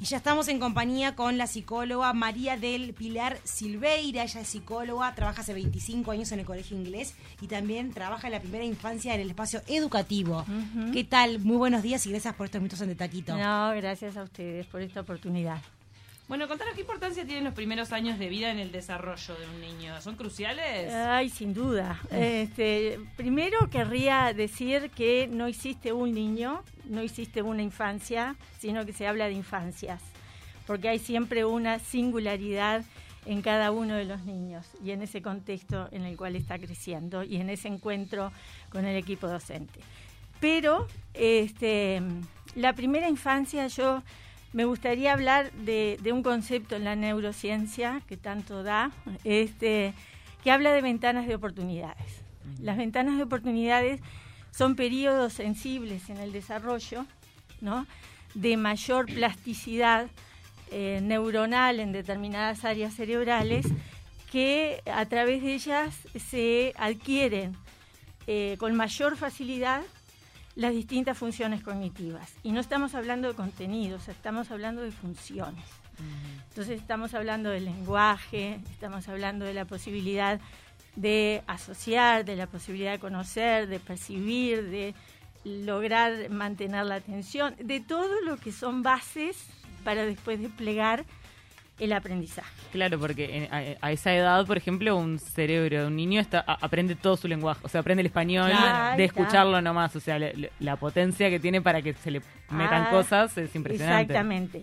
Y ya estamos en compañía con la psicóloga María del Pilar Silveira. Ella es psicóloga, trabaja hace 25 años en el colegio inglés y también trabaja en la primera infancia en el espacio educativo. ¿Qué tal? Muy buenos días y gracias por estos minutos en De Taquito. No, gracias a ustedes por esta oportunidad. Bueno, contanos qué importancia tienen los primeros años de vida en el desarrollo de un niño. ¿Son cruciales? Ay, sin duda. Este, primero querría decir que no existe un niño, no existe una infancia, sino que se habla de infancias, porque hay siempre una singularidad en cada uno de los niños y en ese contexto en el cual está creciendo y en ese encuentro con el equipo docente. Pero este, la primera infancia yo me gustaría hablar de, un concepto en la neurociencia que tanto da, este, que habla de ventanas de oportunidades. Las ventanas de oportunidades son periodos sensibles en el desarrollo, ¿no? de mayor plasticidad eh, neuronal en determinadas áreas cerebrales que a través de ellas se adquieren eh, con mayor facilidad las distintas funciones cognitivas. Y no estamos hablando de contenidos, estamos hablando de funciones. Entonces estamos hablando del lenguaje, estamos hablando de la posibilidad de asociar, de la posibilidad de conocer, de percibir, de lograr mantener la atención, de todo lo que son bases para después desplegar el aprendizaje. Claro, porque a, esa edad, por ejemplo, un cerebro de un niño está, aprende todo su lenguaje, o sea, aprende el español de escucharlo nomás, o sea, la, potencia que tiene para que se le metan ah, cosas es impresionante. Exactamente.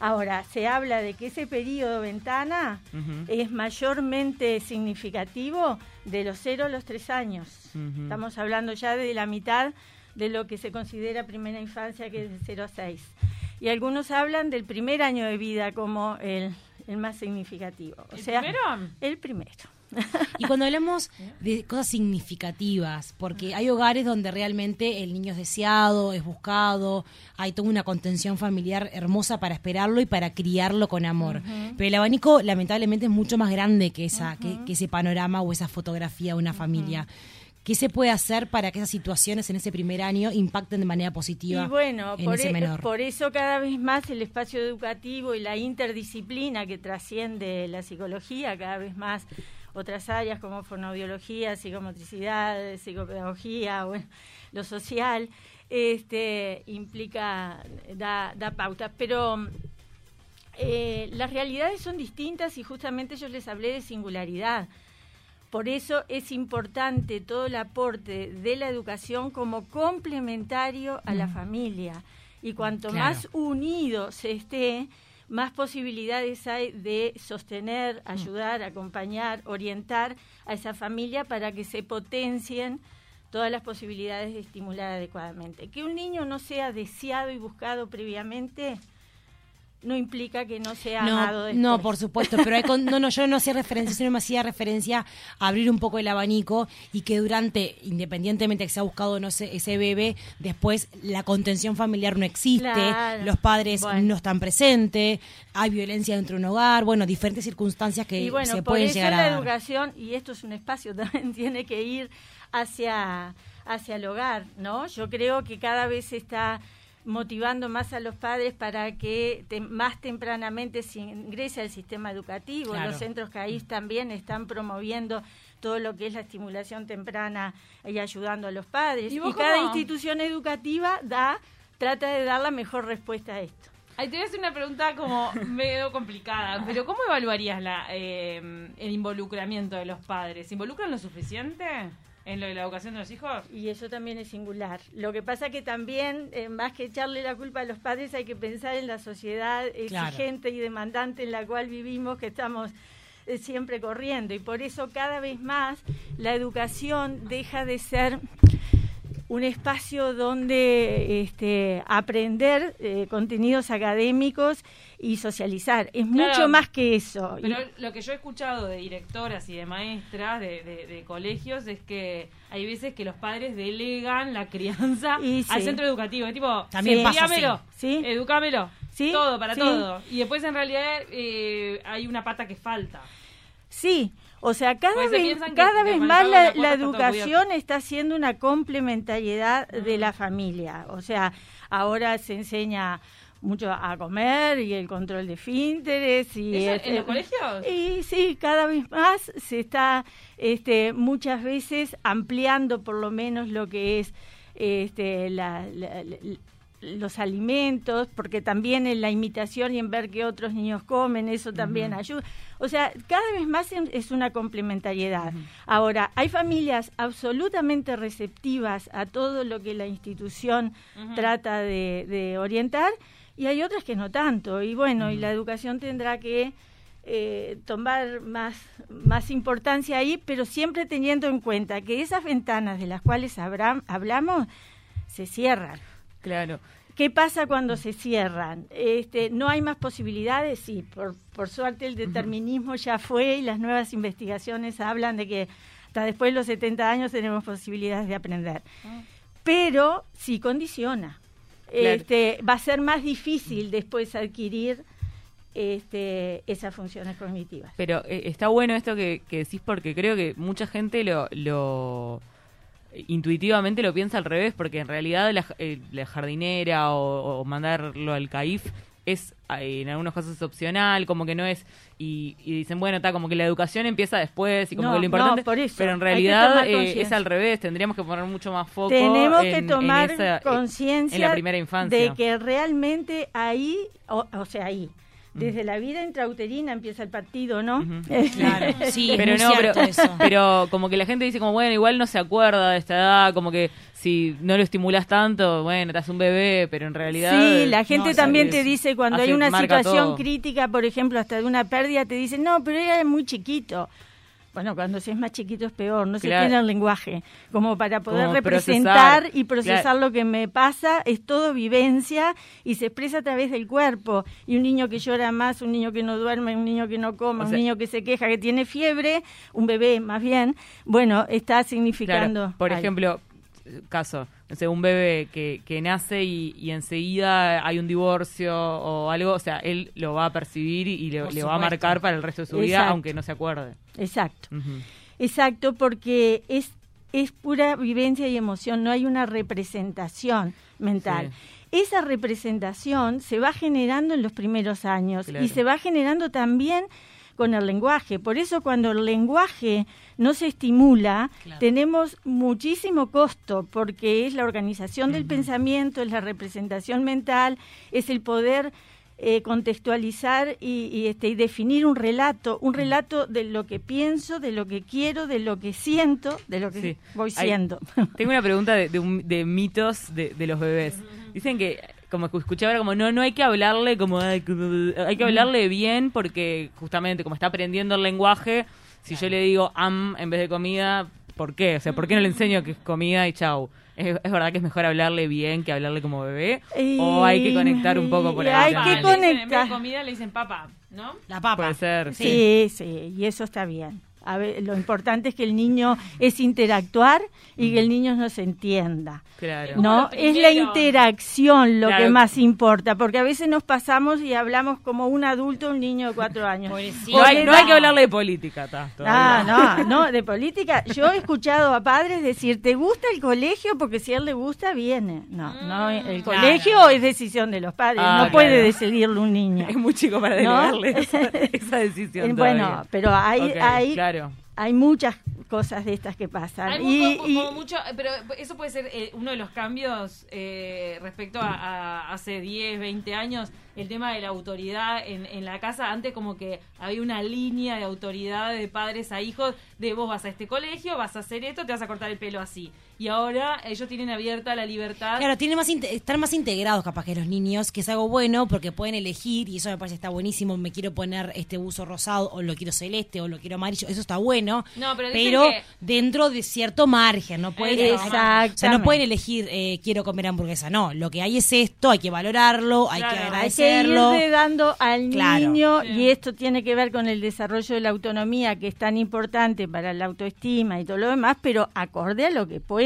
Ahora, se habla de que ese periodo ventana es mayormente significativo de los 0 a los 3 años. Estamos hablando ya de la mitad de lo que se considera primera infancia, que es de 0 a 6 y algunos hablan del primer año de vida como el, más significativo. O ¿El sea, primero? El primero. Y cuando hablamos de cosas significativas, porque hay hogares donde realmente el niño es deseado, es buscado, hay toda una contención familiar hermosa para esperarlo y para criarlo con amor. Pero el abanico lamentablemente es mucho más grande que, esa, que, ese panorama o esa fotografía de una familia. ¿Qué se puede hacer para que esas situaciones en ese primer año impacten de manera positiva y bueno, en por, ese e- menor? por eso cada vez más el espacio educativo y la interdisciplina que trasciende la psicología, cada vez más otras áreas como fonoaudiología, psicomotricidad, psicopedagogía, bueno, lo social, este, implica, da, da pautas. Pero eh, las realidades son distintas y justamente yo les hablé de singularidad. Por eso es importante todo el aporte de la educación como complementario a la familia. Y cuanto más unido se esté, más posibilidades hay de sostener, mm. ayudar, acompañar, orientar a esa familia para que se potencien todas las posibilidades de estimular adecuadamente. Que un niño no sea deseado y buscado previamente no implica que no sea no, amado No, por supuesto, pero hay no, no, yo no hacía referencia, sino me hacía referencia a abrir un poco el abanico y que durante, independientemente de que se ha buscado no sé, ese bebé, después la contención familiar no existe, los padres no están presentes, hay violencia dentro de un hogar, bueno, diferentes circunstancias que se pueden llegar a la educación, y esto es un espacio, también tiene que ir hacia, hacia el hogar, ¿no? Yo creo que cada vez está motivando más a los padres para que más tempranamente se ingrese al sistema educativo. Los centros CAIS también están promoviendo todo lo que es la estimulación temprana y ayudando a los padres. ¿Y, cada institución educativa da trata de dar la mejor respuesta a esto. Ahí te voy a hacer una pregunta como medio complicada, pero ¿cómo evaluarías la, eh, el involucramiento de los padres? ¿Involucran lo suficiente? ¿En lo de la educación de los hijos? Y eso también es singular. Lo que pasa que también, eh, más que echarle la culpa a los padres, hay que pensar en la sociedad exigente y demandante en la cual vivimos, que estamos eh, siempre corriendo. Y por eso cada vez más la educación deja de ser un espacio donde este, aprender eh, contenidos académicos y socializar. Es mucho más que eso. Pero lo que yo he escuchado de directoras y de maestras de, colegios es que hay veces que los padres delegan la crianza al centro educativo. Es tipo, también ¿Sí? educámelo, ¿Sí? todo, para todo. Y después en realidad eh, hay una pata que falta. Sí, o sea, cada vez, cada vez más la, educación está siendo una complementariedad de la familia. O sea, ahora se enseña mucho a comer y el control de finteres y en los colegios y sí cada vez más se está este muchas veces ampliando por lo menos lo que es este la, los alimentos, porque también en la imitación y en ver que otros niños comen, eso también ayuda. O sea, cada vez más es una complementariedad. Ahora, hay familias absolutamente receptivas a todo lo que la institución trata de, orientar y hay otras que no tanto. Y bueno, y la educación tendrá que eh, tomar más, más importancia ahí, pero siempre teniendo en cuenta que esas ventanas de las cuales hablamos se cierran. Claro. ¿Qué pasa cuando se cierran? Este, ¿No hay más posibilidades? Sí, por, por suerte el determinismo ya fue y las nuevas investigaciones hablan de que hasta después de los 70 años tenemos posibilidades de aprender. Ah. Pero sí condiciona. Este, va a ser más difícil después adquirir este, esas funciones cognitivas. Pero eh, está bueno esto que, que, decís porque creo que mucha gente lo, lo intuitivamente lo piensa al revés, porque en realidad la, eh, jardinera o, mandarlo al CAIF es eh, en algunos casos es opcional, como que no es, y, dicen, bueno, está como que la educación empieza después y como que lo importante, pero en realidad eh, es al revés, tendríamos que poner mucho más foco. Tenemos que tomar conciencia en la primera infancia. de que realmente ahí, o sea, ahí, desde la vida intrauterina empieza el partido, ¿no? Claro, sí, pero no, pero, como que la gente dice como, bueno, igual no se acuerda de esta edad, como que si no lo estimulas tanto, bueno, te haces un bebé, pero en realidad... Sí, la gente también te dice cuando hay una situación crítica, por ejemplo, hasta de una pérdida, te dicen, no, pero era muy chiquito. Bueno, cuando se es más chiquito es peor, no se tiene el lenguaje. Como para poder representar y procesar lo que me pasa, es todo vivencia y se expresa a través del cuerpo. Y un niño que llora más, un niño que no duerme, un niño que no come, un niño que se queja, que tiene fiebre, un bebé más bien, bueno, está significando. Por ejemplo, caso, no un bebé que, que nace y, enseguida hay un divorcio o algo, o sea, él lo va a percibir y le, va a marcar para el resto de su vida, aunque no se acuerde. Exacto. Exacto, porque es, es pura vivencia y emoción, no hay una representación mental. Esa representación se va generando en los primeros años y se va generando también con el lenguaje. Por eso cuando el lenguaje no se estimula, tenemos muchísimo costo, porque es la organización del pensamiento, es la representación mental, es el poder eh, contextualizar y, este, y definir un relato, un relato de lo que pienso, de lo que quiero, de lo que siento, de lo que voy siendo. tengo una pregunta de, de, mitos de, de los bebés. Dicen que como que escuché ahora como no no hay que hablarle como hay que hablarle bien porque justamente como está aprendiendo el lenguaje si yo le digo am en vez de comida ¿por qué? o sea ¿por qué no le enseño que es comida y chau? ¿Es, verdad que es mejor hablarle bien que hablarle como bebé? ¿O hay que conectar un poco por ahí? Hay que conectar. En vez de comida le dicen papa, ¿no? La papa. Puede ser. Sí, sí, y eso está bien. A ver, lo importante es que el niño es interactuar y que el niño nos entienda. Claro. ¿No? Es la interacción lo que más importa, porque a veces nos pasamos y hablamos como un adulto, un niño de cuatro años. No hay, no hay, que hablarle de política, Ah, no, no, de política. Yo he escuchado a padres decir, ¿te gusta el colegio? Porque si a él le gusta, viene. No, no, mm, el colegio es decisión de los padres, ah, no puede decidirlo un niño. Es muy chico para delegarle esa, decisión. bueno, pero hay, hay hay muchas cosas de estas que pasan. y, mucho, pero eso puede ser eh, uno de los cambios eh, respecto a, hace 10, 20 años, el tema de la autoridad en, en la casa. Antes como que había una línea de autoridad de padres a hijos de vos vas a este colegio, vas a hacer esto, te vas a cortar el pelo así y ahora ellos tienen abierta la libertad. Claro, tienen más están más integrados capaz que los niños, que es algo bueno porque pueden elegir y eso me parece está buenísimo, me quiero poner este buzo rosado o lo quiero celeste o lo quiero amarillo, eso está bueno, no, pero, dentro de cierto margen, no pueden, o sea, no pueden elegir eh, quiero comer hamburguesa, no, lo que hay es esto, hay que valorarlo, hay que agradecerlo. Hay que irle dando al niño y esto tiene que ver con el desarrollo de la autonomía que es tan importante para la autoestima y todo lo demás, pero acorde a lo que puede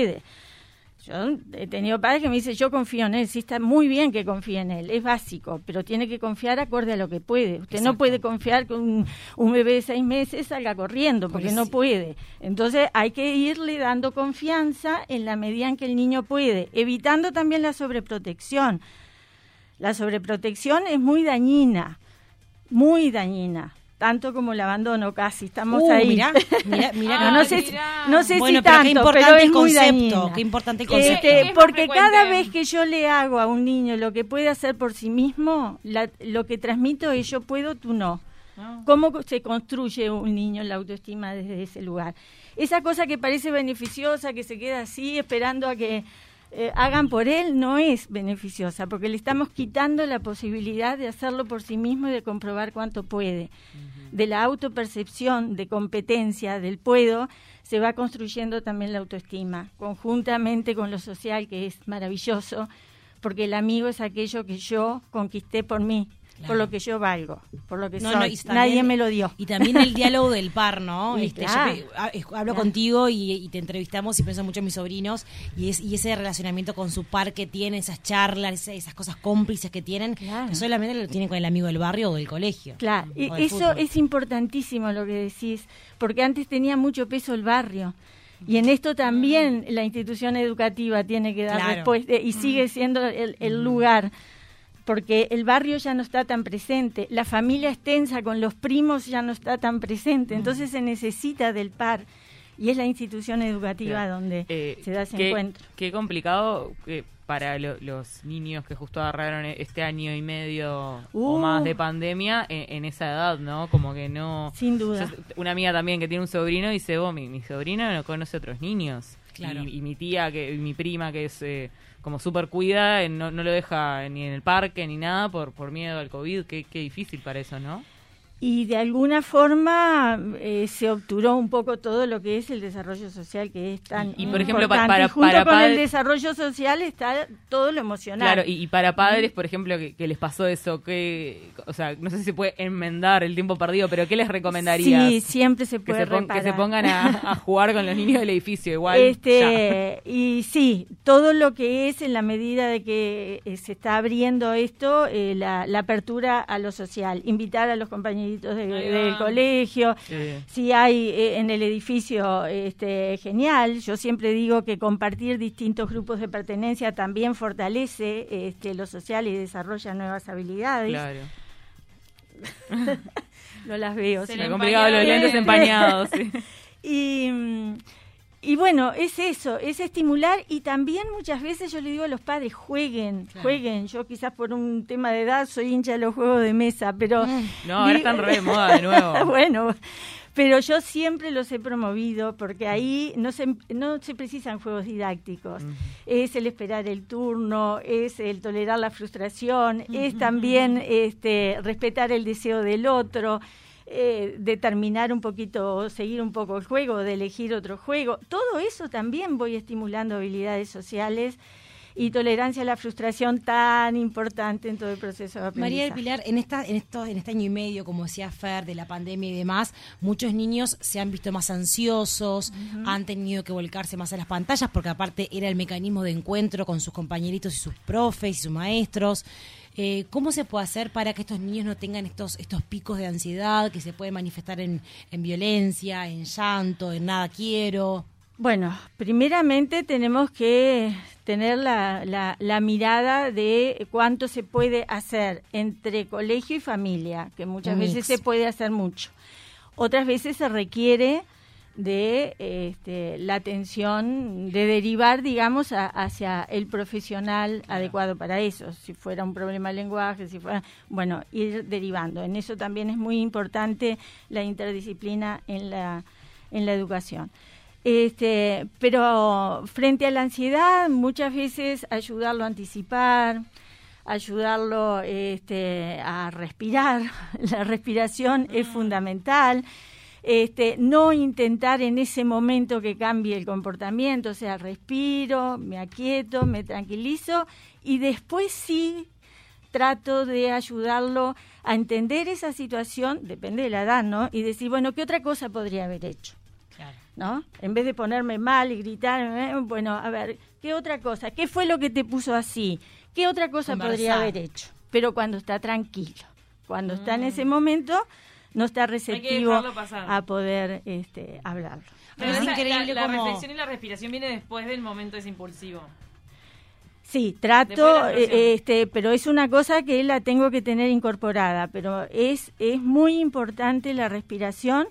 yo he tenido padres que me dicen, yo confío en él, sí está muy bien que confíe en él, es básico, pero tiene que confiar acorde a lo que puede. Usted no puede confiar que un, bebé de seis meses salga corriendo, porque no puede. Entonces hay que irle dando confianza en la medida en que el niño puede, evitando también la sobreprotección. La sobreprotección es muy dañina, muy dañina tanto como el abandono casi estamos uh, ahí. mira mira, mira no, sé no sé bueno, si tanto qué importante pero es concepto qué importante este, concepto. Este, porque cada vez que yo le hago a un niño lo que puede hacer por sí mismo la, lo que transmito es yo puedo tú no. Ah. cómo se construye un niño la autoestima desde ese lugar esa cosa que parece beneficiosa que se queda así esperando a que eh, hagan por él no es beneficiosa, porque le estamos quitando la posibilidad de hacerlo por sí mismo y de comprobar cuánto puede. De la autopercepción, de competencia, del puedo, se va construyendo también la autoestima, conjuntamente con lo social, que es maravilloso, porque el amigo es aquello que yo conquisté por mí, por lo que yo valgo, por lo que soy. Nadie me lo dio. Y también el diálogo del par, ¿no? Este, yo hablo contigo y, te entrevistamos y pienso mucho en mis sobrinos y, es, y ese relacionamiento con su par que tiene, esas charlas, esas, cosas cómplices que tienen, que solamente lo tienen con el amigo del barrio o del colegio. Claro, y eso es importantísimo lo que decís, porque antes tenía mucho peso el barrio. Y en esto también la institución educativa tiene que dar respuesta y sigue siendo el lugar porque el barrio ya no está tan presente, la familia extensa con los primos ya no está tan presente, entonces se necesita del par y es la institución educativa donde eh, se da ese encuentro. Qué complicado que para los niños que justo agarraron e-, este año y medio o más de uh. pandemia en, esa edad, ¿no? Como que no... Sin duda. una amiga también que tiene un sobrino dice, vos, mi, mi sobrino no conoce otros niños. Claro. Y, mi tía, que mi prima, que es... Eh, como súper cuida, eh, no, no lo deja ni en el parque ni nada por, por miedo al COVID. Qué, qué difícil para eso, ¿no? Y de alguna forma eh, se obturó un poco todo lo que es el desarrollo social que es tan y, por ejemplo para, junto con el desarrollo social está todo lo emocional. Claro y, para padres por ejemplo que, les pasó eso que o sea no sé si se puede enmendar el tiempo perdido pero qué les recomendarías sí siempre se puede que se, que se pongan a, jugar con los niños del edificio igual este y sí todo lo que es en la medida de que eh, se está abriendo esto eh, la, la apertura a lo social invitar a los compañeros del colegio, si hay eh, en el edificio, este, genial. Yo siempre digo que compartir distintos grupos de pertenencia también fortalece este, lo social y desarrolla nuevas habilidades. Claro. no las veo. Se le complicado los lentes empañados. y mm, y bueno, es eso, es estimular y también muchas veces yo le digo a los padres, jueguen, jueguen. Yo quizás por un tema de edad soy hincha de los juegos de mesa, pero... Mm. No, ahora están re de moda de nuevo. bueno, pero yo siempre los he promovido porque ahí no se, no se precisan juegos didácticos. Es el esperar el turno, es el tolerar la frustración, es también este, respetar el deseo del otro eh, determinar un poquito, seguir un poco el juego, de elegir otro juego. Todo eso también voy estimulando habilidades sociales y tolerancia a la frustración tan importante en todo el proceso de aprendizaje. María del Pilar, en esta, en esto, en este año y medio, como decía Fer, de la pandemia y demás, muchos niños se han visto más ansiosos, han tenido que volcarse más a las pantallas, porque aparte era el mecanismo de encuentro con sus compañeritos y sus profes y sus maestros. Eh, ¿Cómo se puede hacer para que estos niños no tengan estos, estos picos de ansiedad que se pueden manifestar en, en violencia, en llanto, en nada quiero? Bueno, primeramente tenemos que tener la, la, mirada de cuánto se puede hacer entre colegio y familia, que muchas veces se puede hacer mucho. Otras veces se requiere de este, la atención, de derivar, digamos, hacia el profesional adecuado para eso. Si fuera un problema de lenguaje, si fuera, bueno, ir derivando. En eso también es muy importante la interdisciplina en la, en la educación. Este, pero frente a la ansiedad, muchas veces ayudarlo a anticipar, ayudarlo este, a respirar. La respiración es mm. fundamental. Este, no intentar en ese momento que cambie el comportamiento, o sea, respiro, me aquieto, me tranquilizo y después sí trato de ayudarlo a entender esa situación, depende de la edad, ¿no? Y decir, bueno, ¿qué otra cosa podría haber hecho? ¿no? En vez de ponerme mal y gritar, eh, bueno, a ver, ¿qué otra cosa? ¿Qué fue lo que te puso así? ¿Qué otra cosa podría haber hecho? Pero cuando está tranquilo, cuando está en ese mm. momento, no está receptivo a poder este, hablarlo. Pero es increíble la, la reflexión y la respiración viene después del momento ese impulsivo. Sí, trato, eh, este, pero es una cosa que la tengo que tener incorporada, pero es, es muy importante la respiración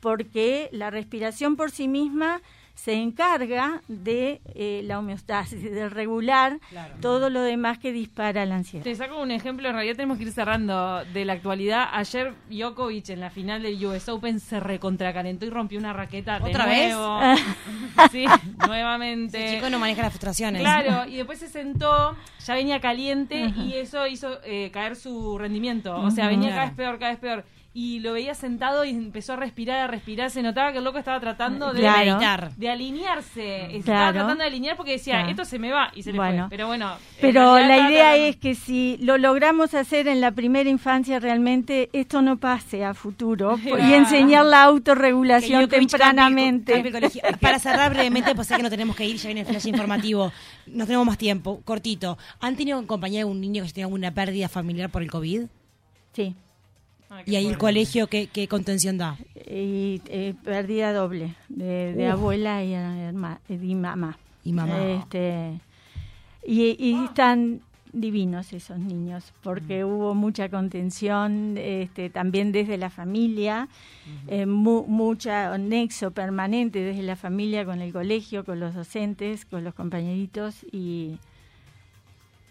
porque la respiración por sí misma se encarga de eh, la homeostasis, de regular todo lo demás que dispara la ansiedad. Te saco un ejemplo, en realidad tenemos que ir cerrando de la actualidad. Ayer Djokovic en la final del US Open se recontracalentó y rompió una raqueta ¿Otra de vez? nuevo. sí, nuevamente. Ese chico no maneja las frustraciones. Claro, y después se sentó, ya venía caliente y eso hizo eh, caer su rendimiento. O sea, venía cada vez peor, cada vez peor y lo veía sentado y empezó a respirar, a respirar. Se notaba que el loco estaba tratando de meditar, de alinearse. Estaba tratando de alinear porque decía, esto se me va y se le fue. Pero bueno. Pero la idea es que si lo logramos hacer en la primera infancia, realmente esto no pase a futuro y enseñar la autorregulación tempranamente. Para cerrar brevemente, pues sé que no tenemos que ir, ya viene el flash informativo. No tenemos más tiempo, cortito. ¿Han tenido en compañía de un niño que tenga una pérdida familiar por el COVID? Sí. Ah, ¿Y ahí el colegio qué, contención da? Y, eh, pérdida doble, de, abuela y, y, mamá. Y mamá. Este, y, están divinos esos niños, porque mm. hubo mucha contención este, también desde la familia, eh, mucha nexo permanente desde la familia con el colegio, con los docentes, con los compañeritos y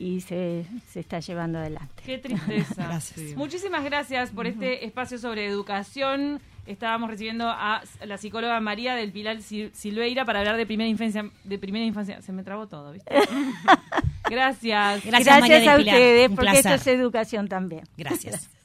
y se, se está llevando adelante. Qué tristeza. gracias. Muchísimas gracias por este espacio sobre educación. Estábamos recibiendo a la psicóloga María del Pilar Silveira para hablar de primera infancia. De primera infancia. Se me trabó todo, ¿viste? gracias. Gracias, a ustedes, porque esto es educación también. Gracias.